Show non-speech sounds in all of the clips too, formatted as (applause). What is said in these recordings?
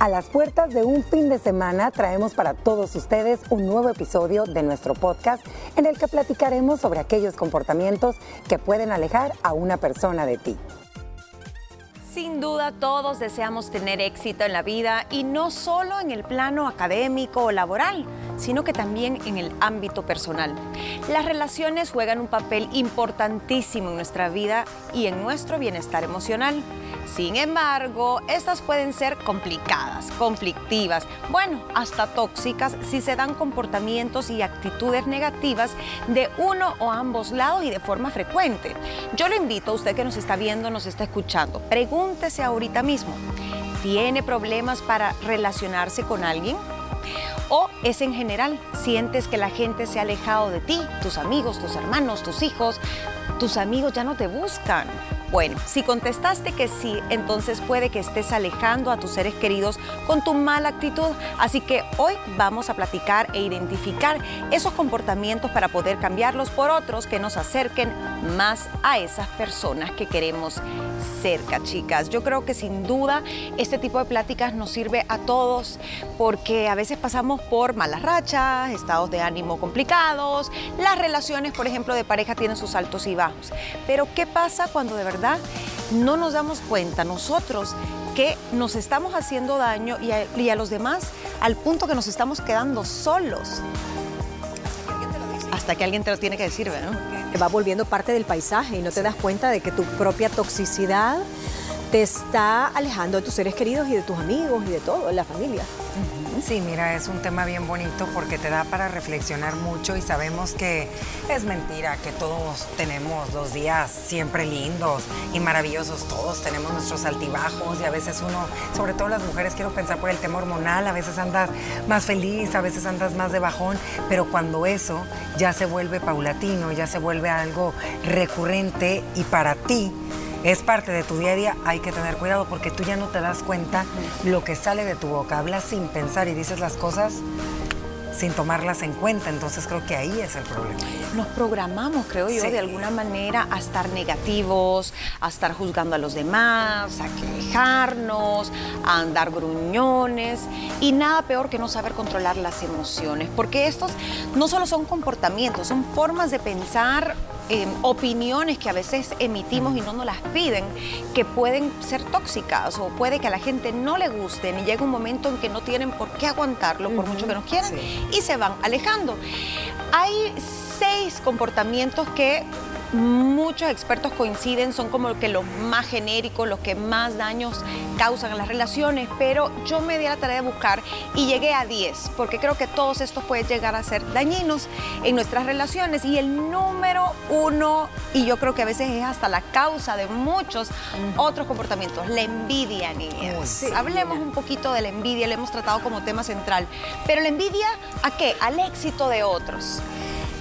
A las puertas de un fin de semana traemos para todos ustedes un nuevo episodio de nuestro podcast en el que platicaremos sobre aquellos comportamientos que pueden alejar a una persona de ti. Sin duda todos deseamos tener éxito en la vida y no solo en el plano académico o laboral, sino que también en el ámbito personal. Las relaciones juegan un papel importantísimo en nuestra vida y en nuestro bienestar emocional. Sin embargo, estas pueden ser complicadas, conflictivas, bueno, hasta tóxicas si se dan comportamientos y actitudes negativas de uno o ambos lados y de forma frecuente. Yo le invito a usted que nos está viendo, nos está escuchando, pregúntese ahorita mismo, ¿tiene problemas para relacionarse con alguien? ¿O es en general? ¿Sientes que la gente se ha alejado de ti? Tus amigos, tus hermanos, tus hijos, tus amigos ya no te buscan. Bueno, si contestaste que sí, entonces puede que estés alejando a tus seres queridos con tu mala actitud. Así que hoy vamos a platicar e identificar esos comportamientos para poder cambiarlos por otros que nos acerquen más a esas personas que queremos cerca, chicas. Yo creo que sin duda este tipo de pláticas nos sirve a todos porque a veces pasamos por malas rachas, estados de ánimo complicados, las relaciones, por ejemplo, de pareja tienen sus altos y bajos. Pero ¿qué pasa cuando de verdad no nos damos cuenta nosotros que nos estamos haciendo daño y a, los demás al punto que nos estamos quedando solos. Hasta que alguien te lo tiene que decir, ¿verdad? Te va volviendo parte del paisaje y no te das cuenta de que tu propia toxicidad te está alejando de tus seres queridos y de tus amigos y de todo, de la familia. Sí, mira, es un tema bien bonito porque te da para reflexionar mucho y sabemos que es mentira que todos tenemos los días siempre lindos y maravillosos, todos tenemos nuestros altibajos y a veces uno, sobre todo las mujeres, quiero pensar por el tema hormonal, a veces andas más feliz, a veces andas más de bajón, pero cuando eso ya se vuelve paulatino, ya se vuelve algo recurrente y para ti, es parte de tu día a día, hay que tener cuidado porque tú ya no te das cuenta lo que sale de tu boca. Hablas sin pensar y dices las cosas sin tomarlas en cuenta. Entonces creo que ahí es el problema. Nos programamos, creo yo, de alguna manera a estar negativos, a estar juzgando a los demás, a quejarnos, a andar gruñones y nada peor que no saber controlar las emociones, porque estos no solo son comportamientos, son formas de pensar Em, opiniones que a veces emitimos y no nos las piden, que pueden ser tóxicas o puede que a la gente no le gusten y llega un momento en que no tienen por qué aguantarlo, por mucho que nos quieran, y se van alejando. Hay seis comportamientos que muchos expertos coinciden, son como que los más genéricos, los que más daños causan a las relaciones, pero yo me di la tarea de buscar y llegué a 10, porque creo que todos estos pueden llegar a ser dañinos en nuestras relaciones. Y el número uno, y yo creo que a veces es hasta la causa de muchos otros comportamientos, la envidia, niñas. Hablemos un poquito de la envidia, la hemos tratado como tema central, pero la envidia a qué? Al éxito de otros.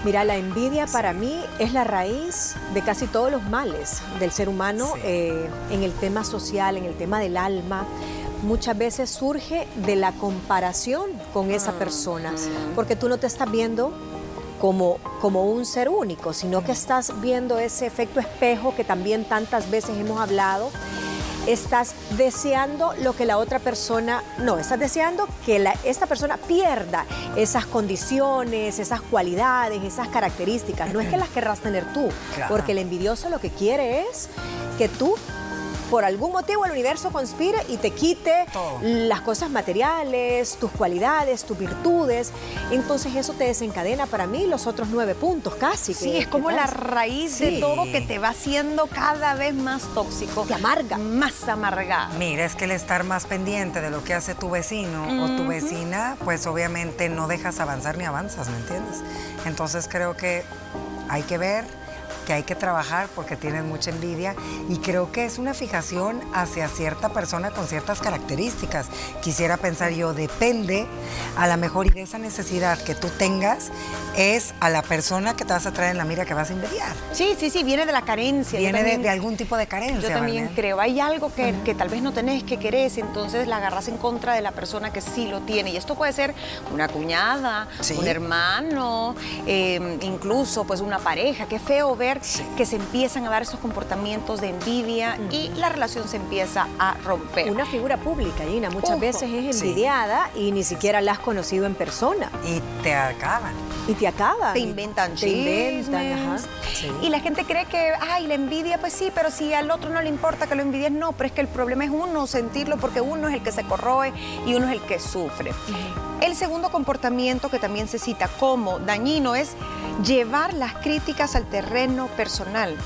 Mira, la envidia para mí es la raíz de casi todos los males del ser humano eh, en el tema social, en el tema del alma. Muchas veces surge de la comparación con esa ah, persona, porque tú no te estás viendo como, como un ser único, sino que estás viendo ese efecto espejo que también tantas veces hemos hablado estás deseando lo que la otra persona, no, estás deseando que esta persona pierda esas condiciones, esas cualidades, esas características. No es que las querrás tener tú, porque el envidioso lo que quiere es que tú por algún motivo el universo conspire y te quite las cosas materiales, tus cualidades, tus virtudes. Entonces eso te desencadena para mí los otros nueve puntos casi. Sí, es como la raíz de todo que te va haciendo cada vez más tóxico. Te amarga. Más amargado. Mira, es que el estar más pendiente de lo que hace tu vecino o tu vecina, pues obviamente no dejas avanzar ni avanzas, ¿me entiendes? Entonces creo que hay que ver que hay que trabajar porque tienen mucha envidia y creo que es una fijación hacia cierta persona con ciertas características. Quisiera pensar yo, depende a la mejor y de esa necesidad que tú tengas es a la persona que te vas a traer en la mira que vas a envidiar. Sí, sí, sí, viene de la carencia. Viene de, algún tipo de carencia. Yo también creo, hay algo que, que, tal vez no tenés que querés, entonces la agarras en contra de la persona que sí lo tiene. Y esto puede ser una cuñada, un hermano, eh, incluso pues una pareja. Qué feo ver mujer, que se empiezan a dar esos comportamientos de envidia y la relación se empieza a romper. Una figura pública, Gina, muchas veces es envidiada y ni siquiera la has conocido en persona. Y te acaban. Y te acaban. Te inventan Te inventan, ajá. Y la gente cree que, ay, la envidia, pues sí, pero si al otro no le importa que lo envidies, no, pero es que el problema es uno sentirlo porque uno es el que se corroe y uno es el que sufre. El segundo comportamiento que también se cita como dañino es llevar las críticas al terreno personal.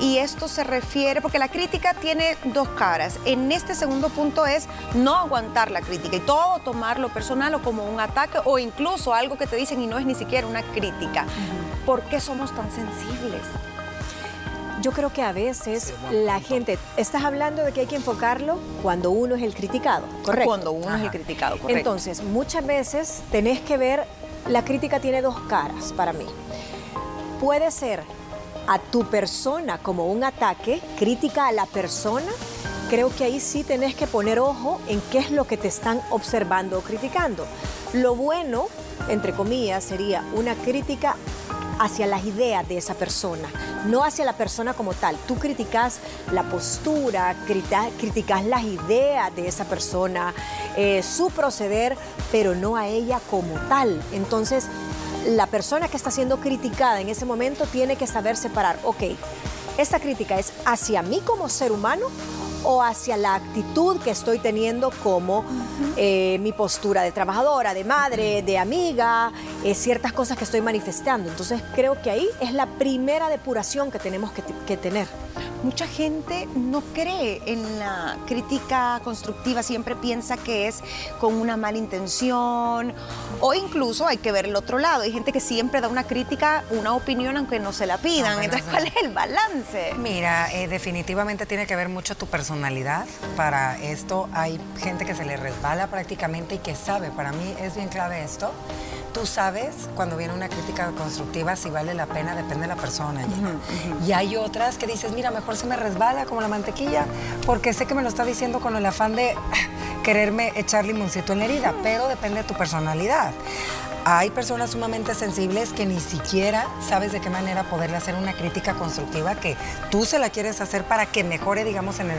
Y esto se refiere, porque la crítica tiene dos caras. En este segundo punto es no aguantar la crítica y todo tomarlo personal o como un ataque o incluso algo que te dicen y no es ni siquiera una crítica. ¿Por qué somos tan sensibles? Yo creo que a veces la gente, estás hablando de que hay que enfocarlo cuando uno es el criticado, ¿correcto? Cuando uno es el criticado, correcto. Entonces, muchas veces tenés que ver, la crítica tiene dos caras para mí. Puede ser a tu persona como un ataque, crítica a la persona, creo que ahí sí tenés que poner ojo en qué es lo que te están observando o criticando. Lo bueno, entre comillas, sería una crítica hacia las ideas de esa persona, no hacia la persona como tal. Tú criticas la postura, criticas las ideas de esa persona, eh, su proceder, pero no a ella como tal. Entonces, la persona que está siendo criticada en ese momento tiene que saber separar, ok, esta crítica es hacia mí como ser humano o hacia la actitud que estoy teniendo como eh, mi postura de trabajadora, de madre, de amiga, eh, ciertas cosas que estoy manifestando. Entonces creo que ahí es la primera depuración que tenemos que, que tener. Mucha gente no cree en la crítica constructiva, siempre piensa que es con una mala intención o incluso hay que ver el otro lado. Hay gente que siempre da una crítica, una opinión aunque no se la pidan. Entonces, ¿cuál es el balance? Mira, eh, definitivamente tiene que ver mucho tu personalidad. Para esto hay gente que se le resbala prácticamente y que sabe, para mí es bien clave esto. Tú sabes cuando viene una crítica constructiva si vale la pena, depende de la persona. Y hay otras que dices, mira, mejor se me resbala como la mantequilla, porque sé que me lo está diciendo con el afán de (laughs) quererme echar limoncito en la herida, pero depende de tu personalidad. Hay personas sumamente sensibles que ni siquiera sabes de qué manera poderle hacer una crítica constructiva que tú se la quieres hacer para que mejore, digamos, en el,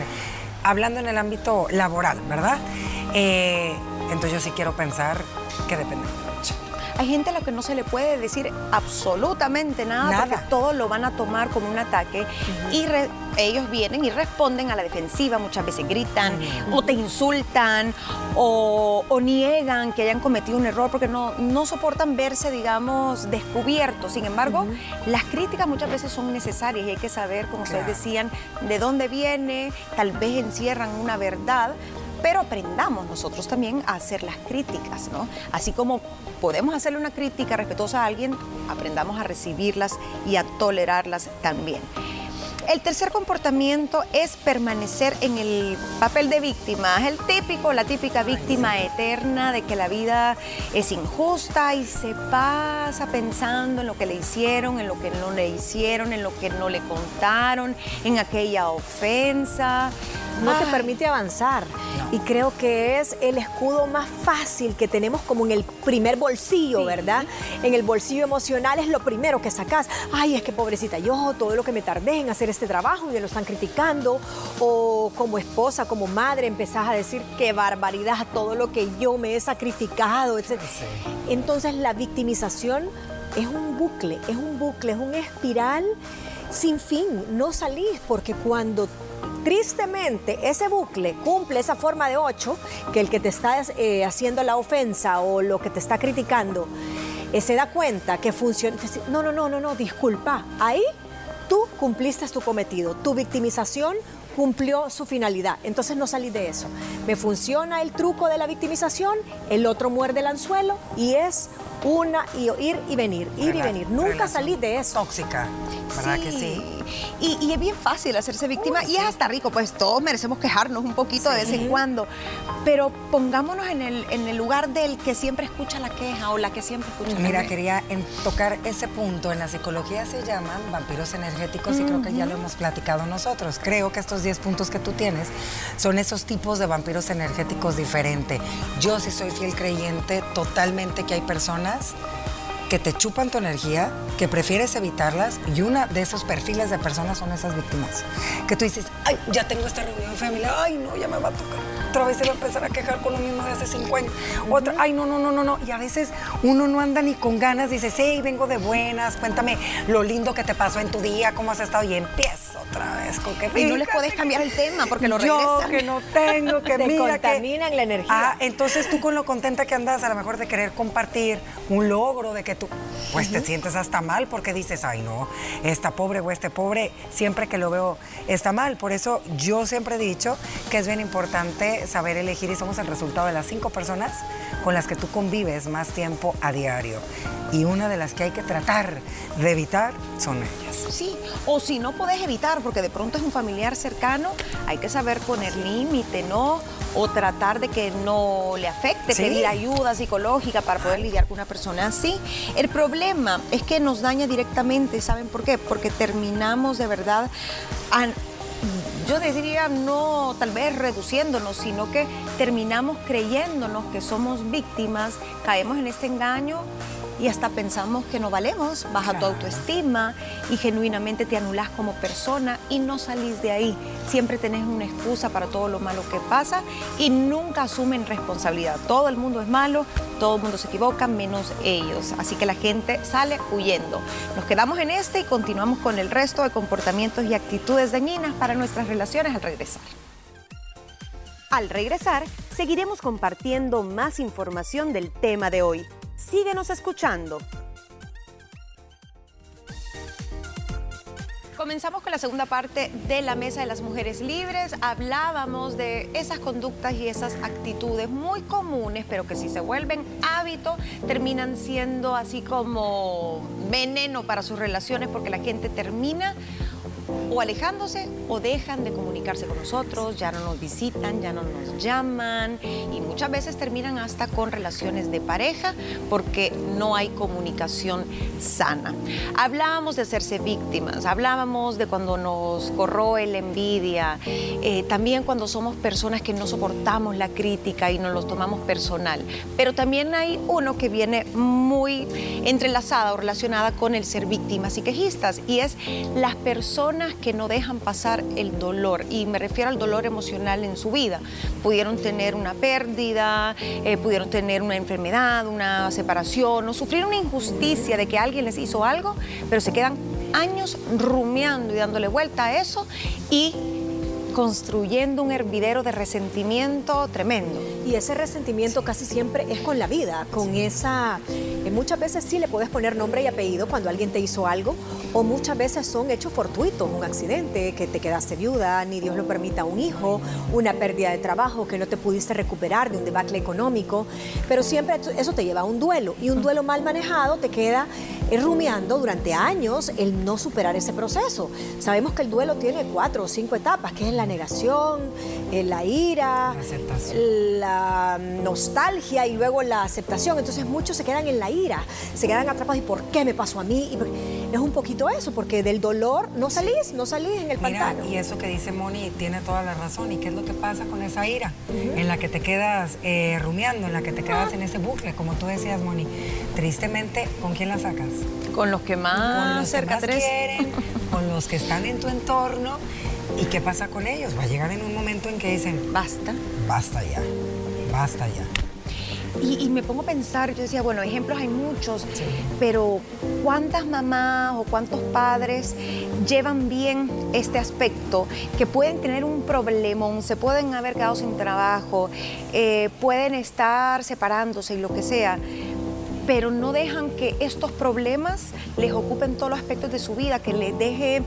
hablando en el ámbito laboral, ¿verdad? Eh, entonces yo sí quiero pensar que depende. Hay gente a la que no se le puede decir absolutamente nada, Nada. porque todo lo van a tomar como un ataque y re- ellos vienen y responden a la defensiva, muchas veces gritan o te insultan o, o niegan que hayan cometido un error porque no, no soportan verse, digamos, descubiertos. Sin embargo, las críticas muchas veces son necesarias y hay que saber, como ustedes decían, de dónde viene, tal vez encierran una verdad, pero aprendamos nosotros también a hacer las críticas, ¿no? Así como podemos hacerle una crítica respetuosa a alguien, aprendamos a recibirlas y a tolerarlas también. El tercer comportamiento es permanecer en el papel de víctima. Es el típico, la típica víctima eterna de que la vida es injusta y se pasa pensando en lo que le hicieron, en lo que no le hicieron, en lo que no le contaron, en aquella ofensa. no te permite avanzar. Y creo que es el escudo más fácil que tenemos como en el primer bolsillo, Sí. ¿verdad? En el bolsillo emocional es lo primero que sacas. Ay, es que pobrecita yo, todo lo que me tardé en hacer este trabajo y me lo están criticando. O como esposa, como madre, empezás a decir qué barbaridad, todo lo que yo me he sacrificado, etc. Entonces la victimización es un bucle, es un bucle, es un espiral sin fin. No salís porque cuando tristemente ese bucle cumple esa forma de 8, que el que te está eh, haciendo la ofensa o lo que te está criticando eh, se da cuenta que funciona. No, no, no, no, no, disculpa. Ahí tú cumpliste tu cometido. Tu victimización cumplió su finalidad. Entonces no salí de eso. Me funciona el truco de la victimización, el otro muerde el anzuelo y es una y ir y venir, ir y venir. Nunca salí de eso. Tóxica, ¿verdad que sí? Y, y es bien fácil hacerse víctima y es hasta rico, pues todos merecemos quejarnos un poquito de vez en cuando, pero pongámonos en el, en el lugar del que siempre escucha la queja o la que siempre escucha la Mira, queja. quería en- tocar ese punto. En la psicología se llaman vampiros energéticos y creo que ya lo hemos platicado nosotros. Creo que estos 10 puntos que tú tienes son esos tipos de vampiros energéticos diferentes. Yo sí soy fiel creyente totalmente que hay personas que te chupan tu energía, que prefieres evitarlas y una de esos perfiles de personas son esas víctimas. Que tú dices, ay, ya tengo esta reunión familiar, ay, no, ya me va a tocar. Otra vez se va a empezar a quejar con lo mismo de hace 50. Otra, ay, no, no, no, no, no. Y a veces uno no anda ni con ganas, dices, hey, vengo de buenas, cuéntame lo lindo que te pasó en tu día, cómo has estado y empieza que Y no les puedes cambiar el tema porque lo Yo regresan. que no tengo, que (laughs) Te mira que- contaminan la energía. Ah, entonces tú con lo contenta que andas, a lo mejor de querer compartir un logro, de que tú, pues te sientes hasta mal porque dices, ay no, esta pobre o este pobre, siempre que lo veo está mal. Por eso yo siempre he dicho que es bien importante saber elegir y somos el resultado de las cinco personas con las que tú convives más tiempo a diario. Y una de las que hay que tratar de evitar son ellas. Sí, o si no puedes evitar, porque de pronto es un familiar cercano, hay que saber poner límite, ¿no? O tratar de que no le afecte, Sí. pedir ayuda psicológica para poder lidiar con una persona así. El problema es que nos daña directamente, ¿saben por qué? Porque terminamos de verdad, yo diría no tal vez reduciéndonos, sino que terminamos creyéndonos que somos víctimas, caemos en este engaño y hasta pensamos que no valemos, baja tu autoestima y genuinamente te anulas como persona y no salís de ahí. Siempre tenés una excusa para todo lo malo que pasa y nunca asumen responsabilidad. Todo el mundo es malo, todo el mundo se equivoca, menos ellos. Así que la gente sale huyendo. Nos quedamos en este y continuamos con el resto de comportamientos y actitudes dañinas para nuestras relaciones al regresar. Al regresar, seguiremos compartiendo más información del tema de hoy. Síguenos escuchando. Comenzamos con la segunda parte de la Mesa de las Mujeres Libres. Hablábamos de esas conductas y esas actitudes muy comunes, pero que si se vuelven hábito, terminan siendo así como veneno para sus relaciones porque la gente termina o alejándose o dejan de comunicarse con nosotros, ya no nos visitan, ya no nos llaman y muchas veces terminan hasta con relaciones de pareja porque no hay comunicación sana. Hablábamos de hacerse víctimas, hablábamos de cuando nos corroe la envidia, eh, también cuando somos personas que no soportamos la crítica y nos los tomamos personal, pero también hay uno que viene muy entrelazada o relacionada con el ser víctimas y quejistas y es las personas que no dejan pasar el dolor y me refiero al dolor emocional en su vida. Pudieron tener una pérdida, eh, pudieron tener una enfermedad, una separación o sufrir una injusticia de que alguien les hizo algo, pero se quedan años rumiando y dándole vuelta a eso y construyendo un hervidero de resentimiento tremendo. Y ese resentimiento casi siempre es con la vida, con esa... eh, muchas veces sí le puedes poner nombre y apellido cuando alguien te hizo algo, o muchas veces son hechos fortuitos, un accidente, que te quedaste viuda, ni Dios lo permita, un hijo, una pérdida de trabajo, que no te pudiste recuperar de un debacle económico, pero siempre eso- te lleva a un duelo, y un duelo mal manejado te queda rumiando durante años el no superar ese proceso. Sabemos que el duelo tiene cuatro o cinco etapas, que es la negación, eh, la ira, La nostalgia y luego la aceptación. Entonces muchos se quedan en la ira, se quedan atrapados. ¿Y por qué me pasó a mí? Y por- Es un poquito eso, porque del dolor no salís, no salís en el Mira, pantano. y eso que dice Moni tiene toda la razón. ¿Y qué es lo que pasa con esa ira? En la que te quedas eh, rumiando, en la que te quedas en ese bucle, como tú decías, Moni. Tristemente, ¿con quién la sacas? Con los que con más que cerca más tenés. quieren, (laughs) con los que están en tu entorno. ¿Y qué pasa con ellos? Va a llegar en un momento en que dicen, Basta. basta ya, basta ya. Y, y me pongo a pensar, yo decía, bueno, ejemplos hay muchos, pero ¿cuántas mamás o cuántos padres llevan bien este aspecto que pueden tener un problemón, se pueden haber quedado sin trabajo, eh, pueden estar separándose y lo que sea? pero no dejan que estos problemas les ocupen todos los aspectos de su vida, que les deje,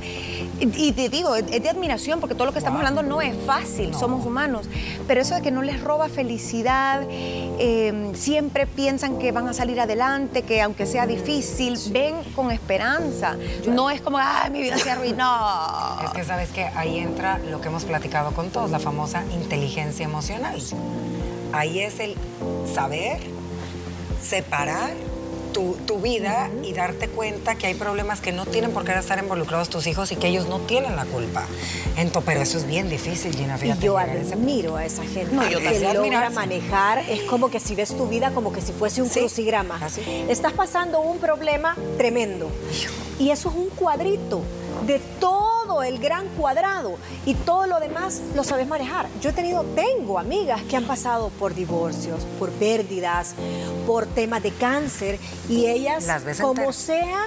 y te digo, es de admiración, porque todo lo que estamos hablando no es fácil, somos humanos, pero eso de que no les roba felicidad, eh, siempre piensan que van a salir adelante, que aunque sea difícil, ven con esperanza, no es como, ay, mi vida se arruinó. (laughs) Es que sabes que ahí entra lo que hemos platicado con todos, la famosa inteligencia emocional. Ahí es el saber separar tu, tu vida y darte cuenta que hay problemas que no tienen por qué estar involucrados tus hijos y que ellos no tienen la culpa. Entonces, pero eso es bien difícil, Gina, Y fíjate. yo a ese admiro a esa gente No, yo que logra manejar. Es como que si ves tu vida como que si fuese un Sí, crucigrama. así. Estás pasando un problema tremendo. Y eso es un cuadrito de todo el gran cuadrado. Y todo lo demás lo sabes manejar. Yo he tenido, tengo amigas que han pasado por divorcios, por pérdidas, por temas de cáncer. Y ellas, Las como sea,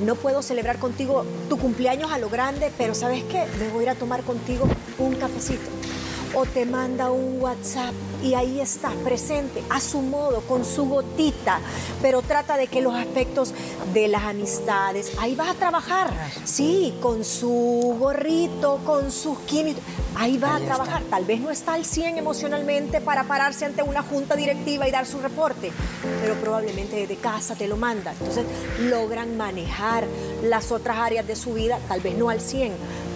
no puedo celebrar contigo tu cumpleaños a lo grande, pero ¿sabes qué? Me voy a ir a tomar contigo un cafecito. O te manda un WhatsApp y ahí estás presente, a su modo, con su gotita, pero trata de que los aspectos de las amistades, ahí vas a trabajar, sí, con su gorrito, con sus químicos, ahí va Ahí a está. trabajar. Tal vez no está al 100 emocionalmente para pararse ante una junta directiva y dar su reporte, pero probablemente desde casa te lo manda. Entonces logran manejar las otras áreas de su vida, tal vez no al 100,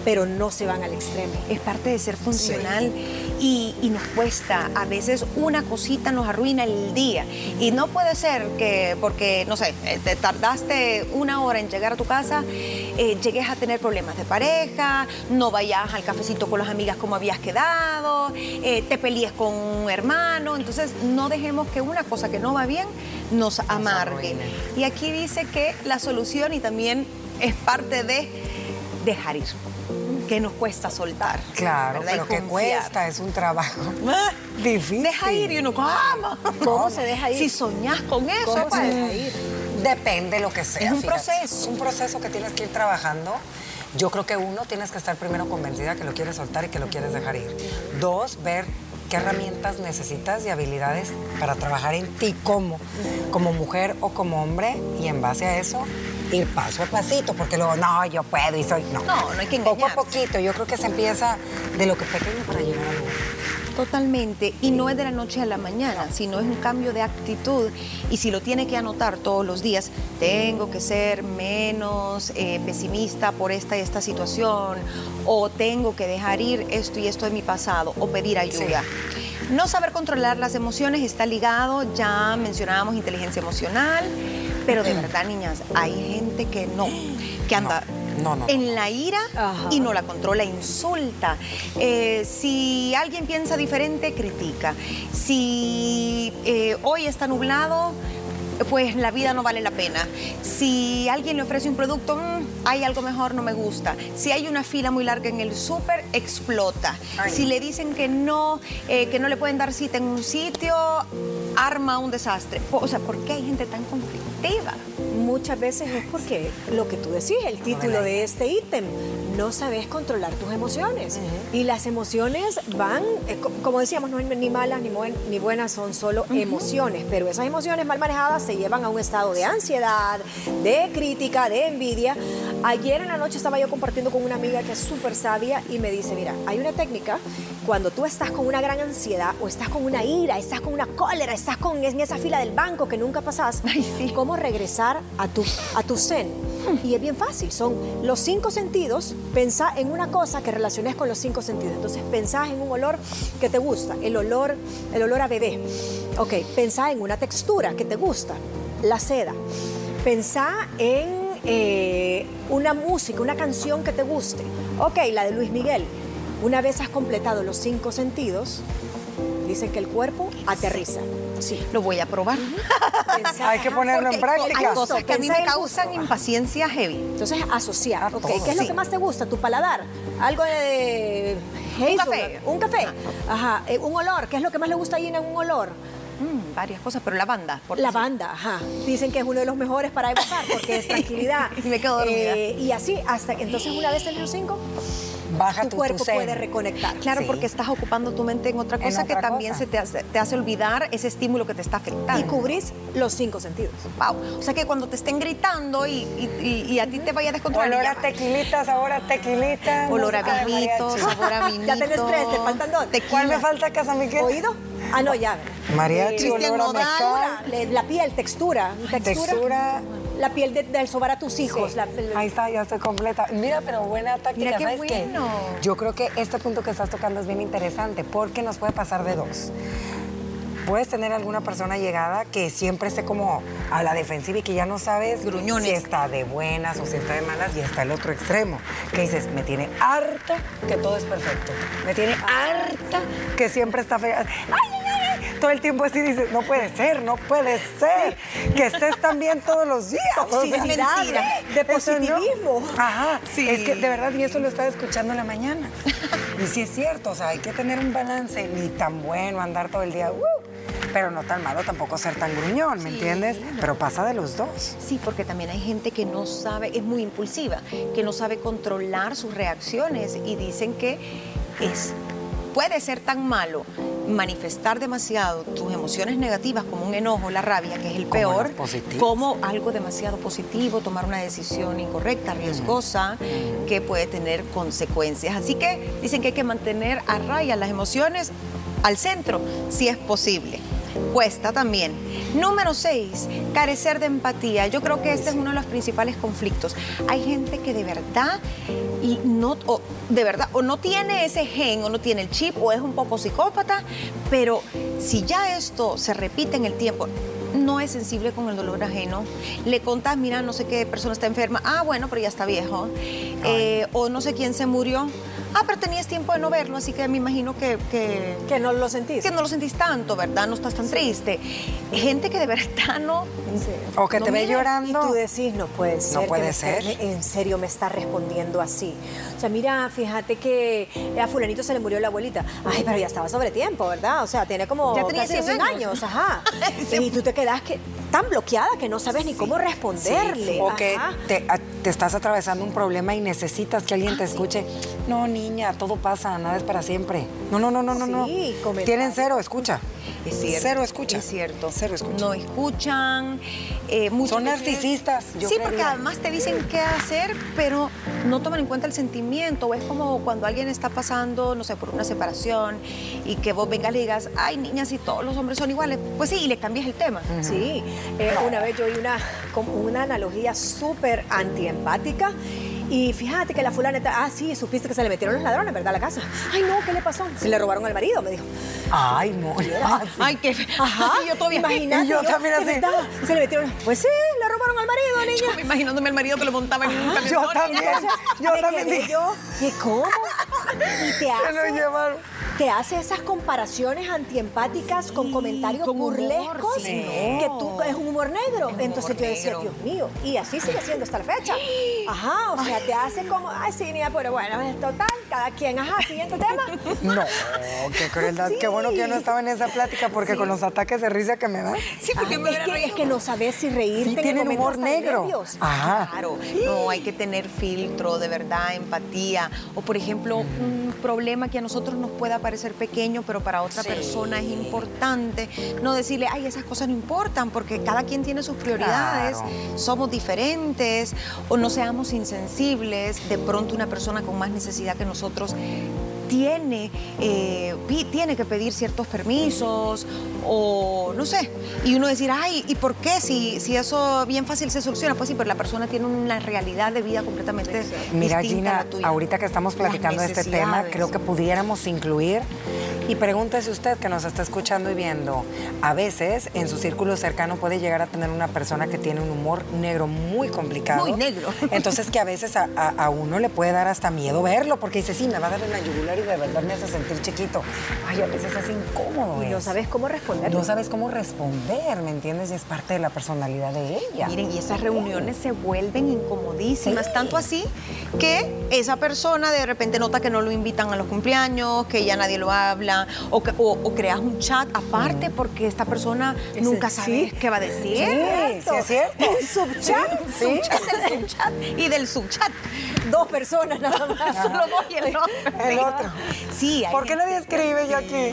pero no se van al extremo. es parte de ser funcional y, y nos cuesta. A veces una cosita nos arruina el día. Y no puede ser que porque, no sé, eh, te tardaste una hora en llegar a tu casa, eh, llegues a tener problemas de pareja, no vayas al cafecito con las amigas como habías quedado, eh, te pelees con un hermano. Entonces no dejemos que una cosa que no va bien nos amargue. Y aquí dice que la solución y también es parte de dejar ir. Que nos cuesta soltar. Claro, ¿verdad? Pero que cuesta, es un trabajo (laughs) (laughs) difícil. Deja ir y uno, ¿cómo? ¿Cómo se deja ir? Si soñás con eso, ¿Cómo se pues, deja ir? Depende lo que sea. Es un fíjate. proceso. Es un proceso que tienes que ir trabajando. Yo creo que uno, tienes que estar primero convencida que lo quieres soltar y que lo quieres dejar ir. Dos, ver qué herramientas necesitas y habilidades para trabajar en ti como, como mujer o como hombre y en base a eso ir paso a pasito, porque luego, no, yo puedo y soy... No, No, no hay que Poco a engañarse. poquito, yo creo que se empieza de lo que pequeño para llegar a lo Totalmente. Y no es de la noche a la mañana, sino es un cambio de actitud. Y si lo tiene que anotar todos los días, tengo que ser menos eh, pesimista por esta y esta situación, o tengo que dejar ir esto y esto de mi pasado, o pedir ayuda. No saber controlar las emociones está ligado, ya mencionábamos inteligencia emocional, pero de verdad, niñas, hay gente que no, que anda No, no, no. en la ira Ajá. y no la controla, insulta. Eh, si alguien piensa diferente, critica. Si eh, hoy está nublado, pues la vida no vale la pena. Si alguien le ofrece un producto, "Mm, hay algo mejor, no me gusta. Si hay una fila muy larga en el súper, explota. Ay. Si le dicen que no, eh, que no le pueden dar cita en un sitio, arma un desastre. O sea, ¿por qué hay gente tan conflictiva? Deva. Muchas veces es porque lo que tú decís, el título de este ítem, no sabes controlar tus emociones. Y las emociones van, eh, co- como decíamos, no ni malas ni, buen- ni buenas, son solo emociones, pero esas emociones mal manejadas se llevan a un estado de ansiedad, de crítica, de envidia. Ayer en la noche estaba yo compartiendo con una amiga que es súper sabia y me dice, mira, hay una técnica cuando tú estás con una gran ansiedad o estás con una ira, estás con una cólera, estás con, en esa fila del banco que nunca pasas, Ay, sí. cómo regresar a tu, a tu zen. Y es bien fácil, son los cinco sentidos, pensá en una cosa que relaciones con los cinco sentidos. Entonces pensás en un olor que te gusta, el olor, el olor a bebé. Ok, pensá en una textura que te gusta, la seda. Pensá en eh, una música, una canción que te guste. Ok, la de Luis Miguel. Una vez has completado los cinco sentidos, dicen que el cuerpo aterriza. Sí. Lo voy a probar. (laughs) Hay que ponerlo en Porque hay práctica. cosas que a mí me causan impaciencia heavy. Entonces, asociar. ¿Qué es lo Sí. que más te gusta? ¿Tu paladar? Algo de hazelnut, café. Un café. Ajá. Eh, un olor. ¿Qué es lo que más le gusta a Gina en un olor? Mm, varias cosas, pero lavanda. por Lavanda. Ajá. Dicen que es uno de los mejores para evocar porque es (laughs) tranquilidad. Y me quedo dormida. Eh, y así, hasta entonces una vez en los cinco, Baja tu tu, cuerpo tu puede reconectar. Claro, Sí. porque estás ocupando tu mente en otra En cosa que también cosa. se te hace, te hace olvidar ese estímulo que te está afectando. Y cubrís los cinco sentidos. Wow. O sea que cuando te estén gritando y, y- y- y a ti te vaya a descontrolar. Olor a va. tequilita, sabor a tequilita. Olor a vinito, sabor a vinito. (laughs) Ya tenés tres, te faltan dos. Tequila. ¿Cuál me falta, Casa Miguel? ¿Oído? Ah, no, ya. Mariachi, Cristian Nodal. La piel, textura. Textura. Textura. La piel de- del sobar a tus hijos. Sí. la- la- Ahí está, ya estoy completa. Mira, pero buena táctica, Mira qué ¿sabes qué? bueno. Yo creo que este punto que estás tocando es bien interesante porque nos puede pasar de dos. puedes tener alguna persona llegada que siempre esté como a la defensiva y que ya no sabes Gruñones. si está de buenas o si está de malas y está el otro extremo. Que dices, me tiene harta que todo es perfecto. Me tiene harta que siempre está fea. Ay! Todo el tiempo así dices, no puede ser, no puede ser. Que estés tan bien todos los días. Toxicidad, sí, de no. positivismo. Ajá, Sí. es que de verdad, y eso lo estaba escuchando en la mañana. Y sí es cierto, o sea, hay que tener un balance, ni tan bueno andar todo el día, ¡uh! pero no tan malo tampoco ser tan gruñón, ¿me entiendes? Pero pasa de los dos. Sí, porque también hay gente que no sabe, es muy impulsiva, que no sabe controlar sus reacciones y dicen que es, puede ser tan malo manifestar demasiado tus emociones negativas como un enojo, la rabia, que es el peor, como algo demasiado positivo, tomar una decisión incorrecta, riesgosa, que puede tener consecuencias. Así que dicen que hay que mantener a raya las emociones al centro, si es posible. Cuesta también. Número 6, carecer de empatía. Yo creo que este es uno de los principales conflictos. Hay gente que de verdad y no o de verdad o no tiene ese gen o no tiene el chip o es un poco psicópata, pero si ya esto se repite en el tiempo, no es sensible con el dolor ajeno. Le contás, mira, no sé qué persona está enferma. Ah, bueno, pero ya está viejo. Eh, o no sé quién se murió. Ah, pero tenías tiempo de no verlo, así que me imagino que, que, Que no lo sentís. que no lo sentís tanto, ¿verdad? No estás tan triste. Gente que de verdad (laughs) no... Sí. O que No te ve mira, Y llorando. tú decís, no puede ser. que puede ser. en serio me está respondiendo así. O sea, mira, fíjate que a fulanito se le murió la abuelita. Ay, pero ya estaba sobre tiempo, ¿verdad? O sea, tiene como Ya tenía casi 100 años. ajá. (laughs) Sí. Y tú te quedas que, tan bloqueada que no sabes ni cómo responderle. O que te, a- te estás atravesando un problema y necesitas que alguien te Ah, sí. escuche. No, niña, todo pasa, nada es para siempre. No, no, no, no, no, no. Sí, comentarios. Tienen cero, escucha. Es cierto. Cero escucha. Es cierto. Cero escucha. No escuchan. eh, Son veces- narcisistas, yo sí, porque además te dicen qué hacer, pero no toman en cuenta el sentimiento. Es como cuando alguien está pasando, no sé, por una separación y que vos vengas y le digas, ay, niña, si todos los hombres son iguales. Pues sí, y le cambias el tema. Sí, eh, una vez yo oí una, como una analogía súper antiempática y fíjate que la fulaneta, ah, sí, supiste que se le metieron los ladrones, ¿verdad? A la casa. Ay, no, ¿qué le pasó? Se le robaron al marido, me dijo. Ay, no. Ah, sí. Ay, qué fe- Ajá, yo todavía imagínate. Y yo también ¿de así. Se le metieron, pues sí, le robaron al marido, niña. Imaginándome al marido que lo montaba en un camión. yo también. Yo también yo, ¿y cómo? Y te Se (laughs) lo hace, llevaron. Te hace esas comparaciones antiempáticas con comentarios con humor, burlescos sí. que tú es un humor negro. un Entonces humor yo decía, negro. Dios mío, y así sigue siendo hasta la fecha. (gasps) Ajá, o sea, te hace como, ay, sí, niña, pero bueno, es total, cada quien, ajá, siguiente tema. (laughs) No, qué crueldad. Qué bueno que yo no estaba en esa plática porque con los ataques de risa que me dan. Sí, porque Ay, me es, que, es que no sabes si reírte Sí tienen humor negro. nervios. Ajá. Claro, no, hay que tener filtro, de verdad, empatía. O, por ejemplo, un problema que a nosotros nos pueda parecer pequeño, pero para otra Sí. persona es importante. No decirle, ay, esas cosas no importan, porque cada quien tiene sus prioridades, Claro. somos diferentes, o no seamos insensibles. De pronto, una persona con más necesidad que nosotros tiene, eh, tiene que pedir ciertos permisos o no sé. Y uno decir, ay, ¿y por qué? Si, si eso bien fácil se soluciona. Pues sí, pero la persona tiene una realidad de vida completamente Mira, distinta a Gina, la tuya. ahorita que estamos platicando de este tema, creo que pudiéramos incluir, y pregúntese usted que nos está escuchando y viendo, a veces en su círculo cercano puede llegar a tener una persona que tiene un humor negro muy complicado. Muy negro. (laughs) Entonces que a veces a, a- a uno le puede dar hasta miedo verlo, porque dice, sí, me va a dar en la yugular y de verdad me hace sentir chiquito. Ay, a veces es incómodo. Y no es. sabes cómo responder. No sabes cómo responder, ¿me entiendes? Y es parte de la personalidad de ella. Miren, y esas reuniones se vuelven incomodísimas, tanto así que esa persona de repente nota que no lo invitan a los cumpleaños, que ya nadie lo habla, o, que- o- o creas un chat aparte porque esta persona nunca sabe sí. qué va a decir. Sí, sí es cierto. Un subchat. Sí. Subchat del subchat y del subchat. Dos personas nada más. Solo vos y el otro. El otro. Sí, hay ¿Por qué nadie escribe yo aquí?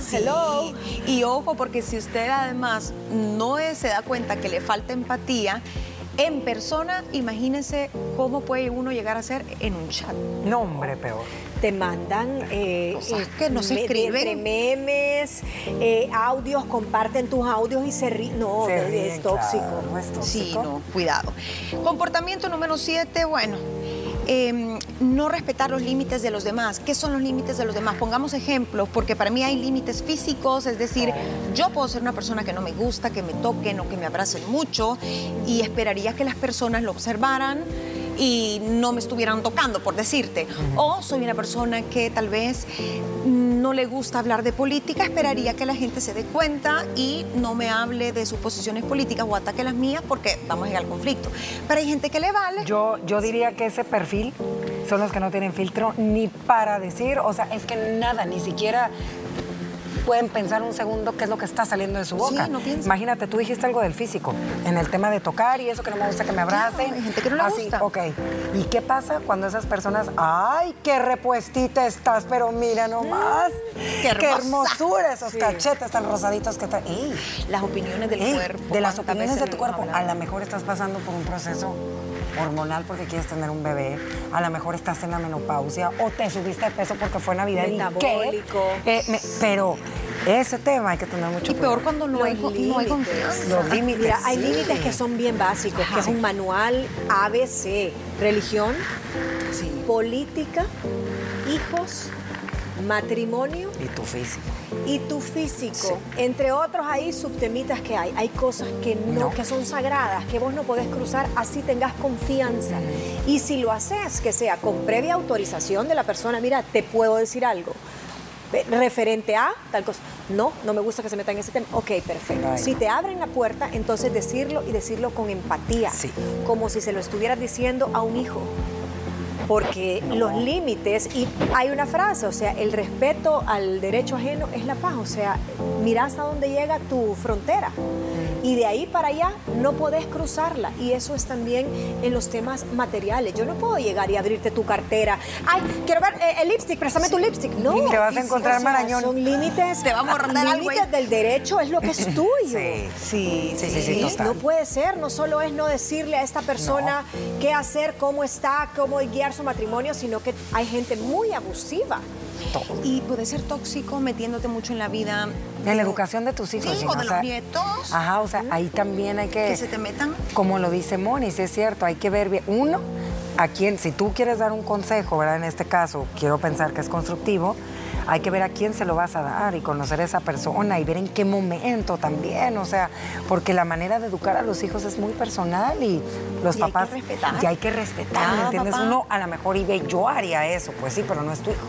Sí. Hello. Y ojo, porque si usted además no es- se da cuenta que le falta empatía, en persona, imagínese cómo puede uno llegar a ser en un chat. No, hombre, peor. Te mandan eh, Cosas eh, que no se escriben. memes, eh, audios, comparten tus audios y se ríen. No, Se es tóxico. claro, es Sí, tóxico. no, cuidado. Comportamiento número siete, bueno, em, no respetar los límites de los demás. ¿Qué son los límites de los demás? Pongamos ejemplos, porque para mí hay límites físicos, es decir, yo puedo ser una persona que no me gusta, que me toquen o que me abracen mucho y esperaría que las personas lo observaran y no me estuvieran tocando, por decirte. O soy una persona que tal vez no le gusta hablar de política, esperaría que la gente se dé cuenta y no me hable de sus posiciones políticas o ataque las mías porque vamos a llegar al conflicto. Pero hay gente que le vale. Yo, yo diría que ese perfil son los que no tienen filtro ni para decir, o sea, es que nada, ni siquiera pueden pensar un segundo qué es lo que está saliendo de su boca. Sí, no. Imagínate, tú dijiste algo del físico, en el tema de tocar y eso que no me gusta que me abracen. Claro, hay gente que no le Así, gusta. Ok. ¿Y qué pasa cuando esas personas, ay, qué repuestita estás, pero mira nomás, Mm, qué hermosura esos cachetes tan rosaditos que están. ¡Ey! Las opiniones del Ey, cuerpo. de las ¿cuántas opiniones de tu cuerpo. A lo mejor estás pasando por un proceso hormonal porque quieres tener un bebé, a lo mejor estás en la menopausia o te subiste de peso porque fue Navidad y Metabólico. ¿qué? Eh, me- pero ese tema hay que tener mucho Y peor cuidado. cuando no hay, no hay límites. confianza. Los límites. Mira, hay sí. límites que son bien básicos, que es un manual ABC, religión, Sí. política, hijos, matrimonio Y tu físico. Y tu físico. Entre otros hay subtemitas que hay. Hay cosas que no, No. que son sagradas, que vos no podés cruzar así tengas confianza. Y si lo haces, que sea con previa autorización de la persona, mira, te puedo decir algo. Referente a tal cosa. No, no me gusta que se meta en ese tema. Ok, perfecto. Ay. Si te abren la puerta, entonces decirlo y decirlo con empatía. Sí. Como si se lo estuvieras diciendo a un hijo porque los límites, y hay una frase, o sea, el respeto al derecho ajeno es la paz, o sea, mira hasta dónde llega tu frontera. Y de ahí para allá no podés cruzarla. Y eso es también en los temas materiales. Yo no puedo llegar y abrirte tu cartera. Ay, quiero ver eh, el lipstick, préstame tu lipstick. No. Y te vas a encontrar o sea, marañón. Son límites. Te va a morder límites del derecho es lo que es tuyo. Sí. Sí, Sí, sí, sí, total. No puede ser, no solo es no decirle a esta persona qué hacer, cómo está, cómo guiar su matrimonio, sino que hay gente muy abusiva. Y puede ser tóxico metiéndote mucho en la vida. En la educación de tus hijos. Sí, o de los nietos. Ajá, o sea, ahí también hay que... Que se te metan. Como lo dice Moni, sí es cierto, hay que ver bien. Uno, a quién, si tú quieres dar un consejo, ¿verdad? En este caso, quiero pensar que es constructivo, hay que ver a quién se lo vas a dar y conocer a esa persona y ver en qué momento también, o sea, porque la manera de educar a los hijos es muy personal y los Y hay que papás... respetar. Y hay que respetar, ¿me entiendes? papá. Uno a lo mejor y ve, yo haría eso, pues sí, pero no es tu hijo.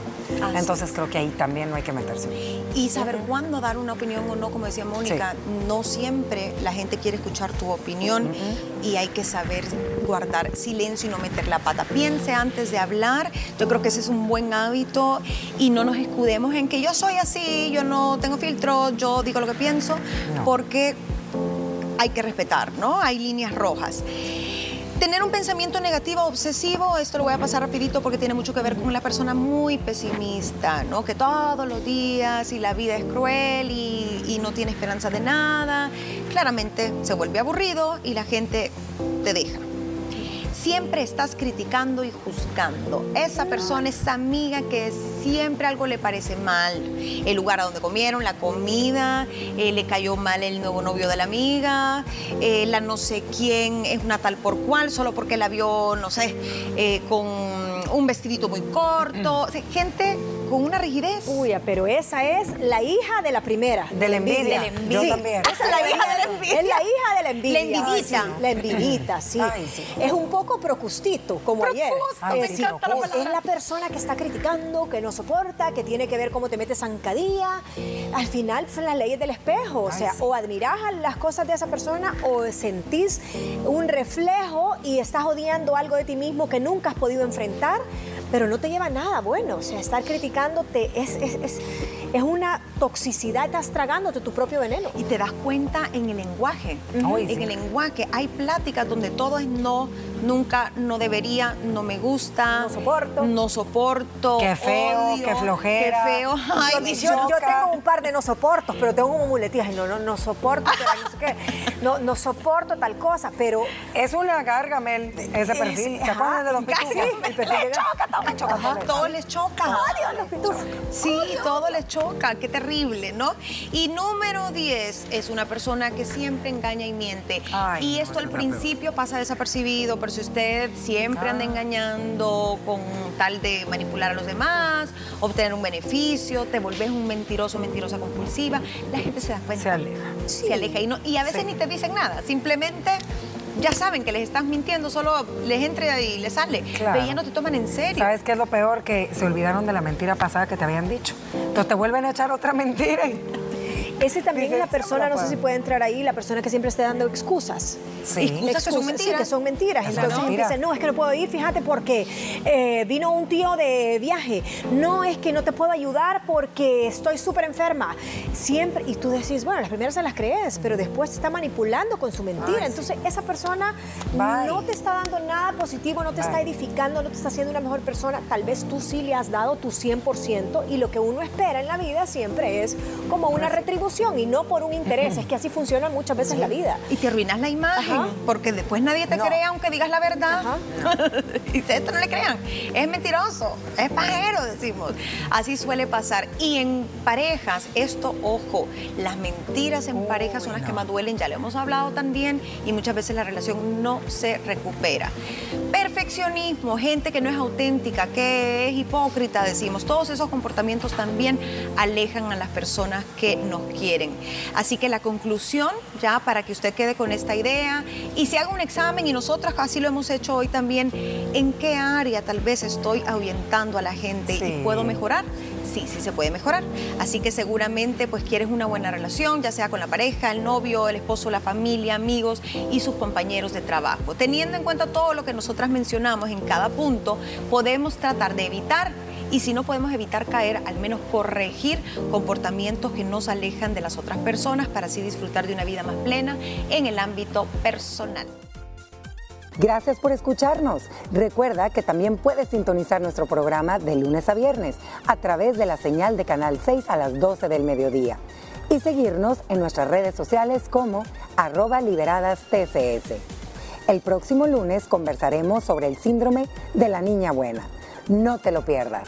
Así Entonces creo que ahí también no hay que meterse. Y saber cuándo dar una opinión o no, como decía Mónica, no siempre la gente quiere escuchar tu opinión y hay que saber guardar silencio y no meter la pata. Piense antes de hablar, yo creo que ese es un buen hábito y no nos escudemos en que yo soy así, yo no tengo filtro, yo digo lo que pienso, No. porque hay que respetar, ¿no? Hay líneas rojas. Tener un pensamiento negativo, obsesivo, esto lo voy a pasar rapidito porque tiene mucho que ver con una persona muy pesimista, ¿no? Que todos los días y la vida es cruel y, y no tiene esperanza de nada. Claramente se vuelve aburrido y la gente te deja. Siempre estás criticando y juzgando. Esa persona, esa amiga que siempre algo le parece mal. El lugar a donde comieron, la comida, eh, le cayó mal el nuevo novio de la amiga, eh, la no sé quién es una tal por cual, solo porque la vio, no sé, eh, con un vestidito muy corto. O sea, gente con una rigidez. Uy, pero esa es la hija de la primera. De la envidia. Yo Sí, también. Esa es la (laughs) hija de la envidia. Es la hija de la envidia. La envidita. Sí, la envidita, sí. (clears throat) Ay, sí. Es un poco procustito, como ayer. Ay, es- palabra. es la persona que está criticando, que no soporta, que tiene que ver cómo te metes zancadilla. Al final son las leyes del espejo. O sea, o admirás las cosas de esa persona o sentís un reflejo y estás odiando algo de ti mismo que nunca has podido enfrentar, pero no te lleva a nada bueno. O sea, estar es, es, es, es una toxicidad, estás tragándote tu propio veneno. Y te das cuenta en el lenguaje. En sí. el lenguaje. Hay pláticas donde todo es no, nunca, no debería, no me gusta. No soporto. No soporto. Qué feo, odio, qué flojera. Qué feo. Ay, Yo- me yo, tengo un par de no soportos, pero tengo como muletillas. No, no, no soporto, pero no, sé qué. no, no soporto tal cosa, pero Es una carga, Mel, ese perfil. ¿Se ajá, acuerdan de los pitufos? el perfil (laughs) de- Les choca, todo me choca. Todo les choca. Adiós, los pitufos. Sí, todo les choca, qué terrible. ¿no? Y número 10 es una persona que siempre engaña y miente. y esto al principio pasa desapercibido, pero si usted siempre anda ah. engañando con tal de manipular a los demás, obtener un beneficio, te volvés un mentiroso, mentirosa compulsiva, la gente se da cuenta. Se aleja. Se aleja y, no, y a veces ni te dicen nada, simplemente ya saben que les estás mintiendo, solo les entra y les sale. Pero ya no te toman en serio. ¿Sabes qué es lo peor? Que se olvidaron de la mentira pasada que te habían dicho. Entonces te vuelven a echar otra mentira y ese también es la persona, no sé si puede entrar ahí, la persona que siempre esté dando excusas. Sí, excusas, que son mentiras. Sí, que son mentiras. Entonces dice, no, es que no puedo ir, fíjate, porque eh, vino un tío de viaje. No, es que no te puedo ayudar porque estoy súper enferma. Siempre, y tú decís, bueno, las primeras se las crees, pero después te está manipulando con su mentira. Entonces esa persona no te está dando nada positivo, no te está edificando, no te está haciendo una mejor persona. Tal vez tú sí le has dado tu 100% y lo que uno espera en la vida siempre es como una retribución y no por un interés. Es que así funciona muchas veces la vida. Y te arruinas la imagen, porque después nadie te cree aunque digas la verdad. (laughs) y esto no le crean. Es mentiroso, es pajero, decimos. Así suele pasar. Y en parejas, esto, ojo, las mentiras en parejas son las que más duelen, ya lo hemos hablado también, y muchas veces la relación no se recupera. Perfeccionismo, gente que no es auténtica, que es hipócrita, decimos. Todos esos comportamientos también alejan a las personas que nos quieren quieren. Así que la conclusión, ya para que usted quede con esta idea y se haga un examen y nosotras así lo hemos hecho hoy también, ¿en qué área tal vez estoy ahuyentando a la gente y puedo mejorar? Sí, sí se puede mejorar. Así que seguramente pues quieres una buena relación, ya sea con la pareja, el novio, el esposo, la familia, amigos y sus compañeros de trabajo. Teniendo en cuenta todo lo que nosotras mencionamos en cada punto, podemos tratar de evitar y si no podemos evitar caer, al menos corregir comportamientos que nos alejan de las otras personas para así disfrutar de una vida más plena en el ámbito personal. Gracias por escucharnos. Recuerda que también puedes sintonizar nuestro programa de lunes a viernes a través de la señal de Canal 6 a las 12 del mediodía y seguirnos en nuestras redes sociales como arroba liberadas TCS. El próximo lunes conversaremos sobre el síndrome de la niña buena. No te lo pierdas.